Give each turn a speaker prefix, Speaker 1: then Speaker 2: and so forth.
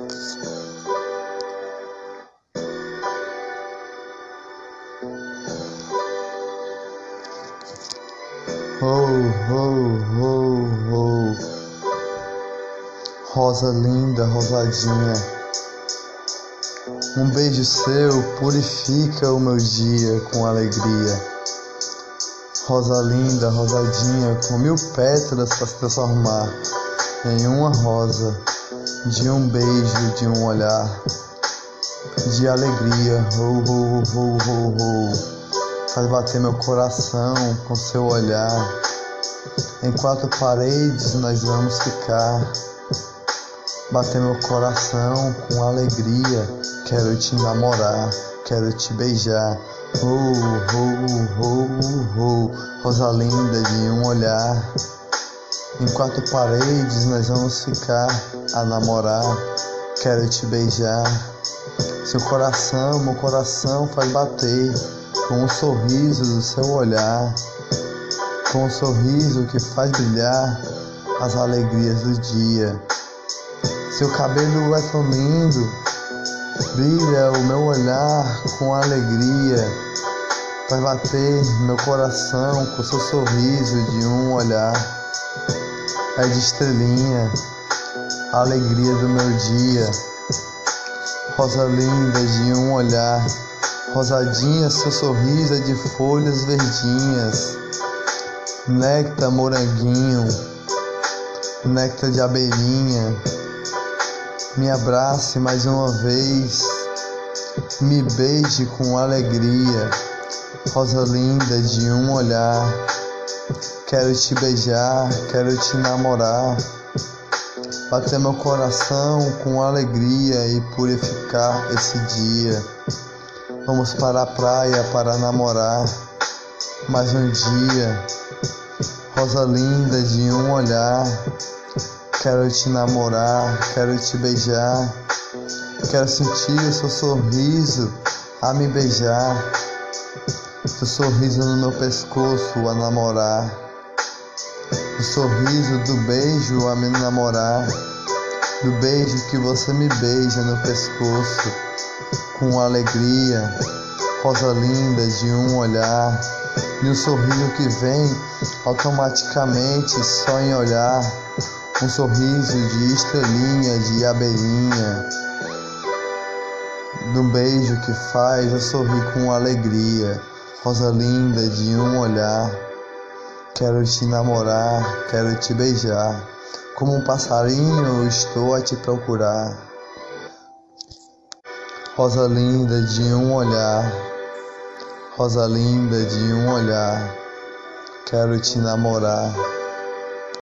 Speaker 1: Oh, oh, oh, oh. Rosa linda, rosadinha. Um beijo seu purifica o meu dia com alegria. Rosa linda, rosadinha, com mil pétalas para se transformar em uma rosa, de um beijo, de um olhar, de alegria. Oh, oh, oh, oh, oh faz bater meu coração com seu olhar. Em quatro paredes nós vamos ficar. Bater meu coração com alegria. Quero te namorar, quero te beijar. Oh, oh, oh, oh, rosa linda de um olhar. Em quatro paredes nós vamos ficar a namorar. Quero te beijar. Seu coração, meu coração faz bater com o sorriso do seu olhar, com o sorriso que faz brilhar as alegrias do dia. Seu cabelo é tão lindo, brilha o meu olhar com alegria, faz bater meu coração com seu sorriso de um olhar. É de estrelinha, a alegria do meu dia, rosa linda de um olhar. Rosadinha, seu sorriso é de folhas verdinhas, néctar moranguinho, néctar de abelhinha. Me abrace mais uma vez, me beije com alegria, rosa linda de um olhar. Quero te beijar, quero te namorar, bater meu coração com alegria e purificar esse dia. Vamos para a praia para namorar mais um dia. Rosa linda de um olhar. Quero te namorar, quero te beijar. Quero sentir o seu sorriso a me beijar. O sorriso no meu pescoço a namorar. O sorriso do beijo a me namorar. Do beijo que você me beija no pescoço com alegria, rosa linda de um olhar, e um sorriso que vem automaticamente só em olhar, um sorriso de estrelinha, de abelhinha, um beijo que faz eu sorrir com alegria, rosa linda de um olhar. Quero te namorar, quero te beijar, como um passarinho estou a te procurar. Rosa linda de um olhar, rosa linda de um olhar, quero te namorar.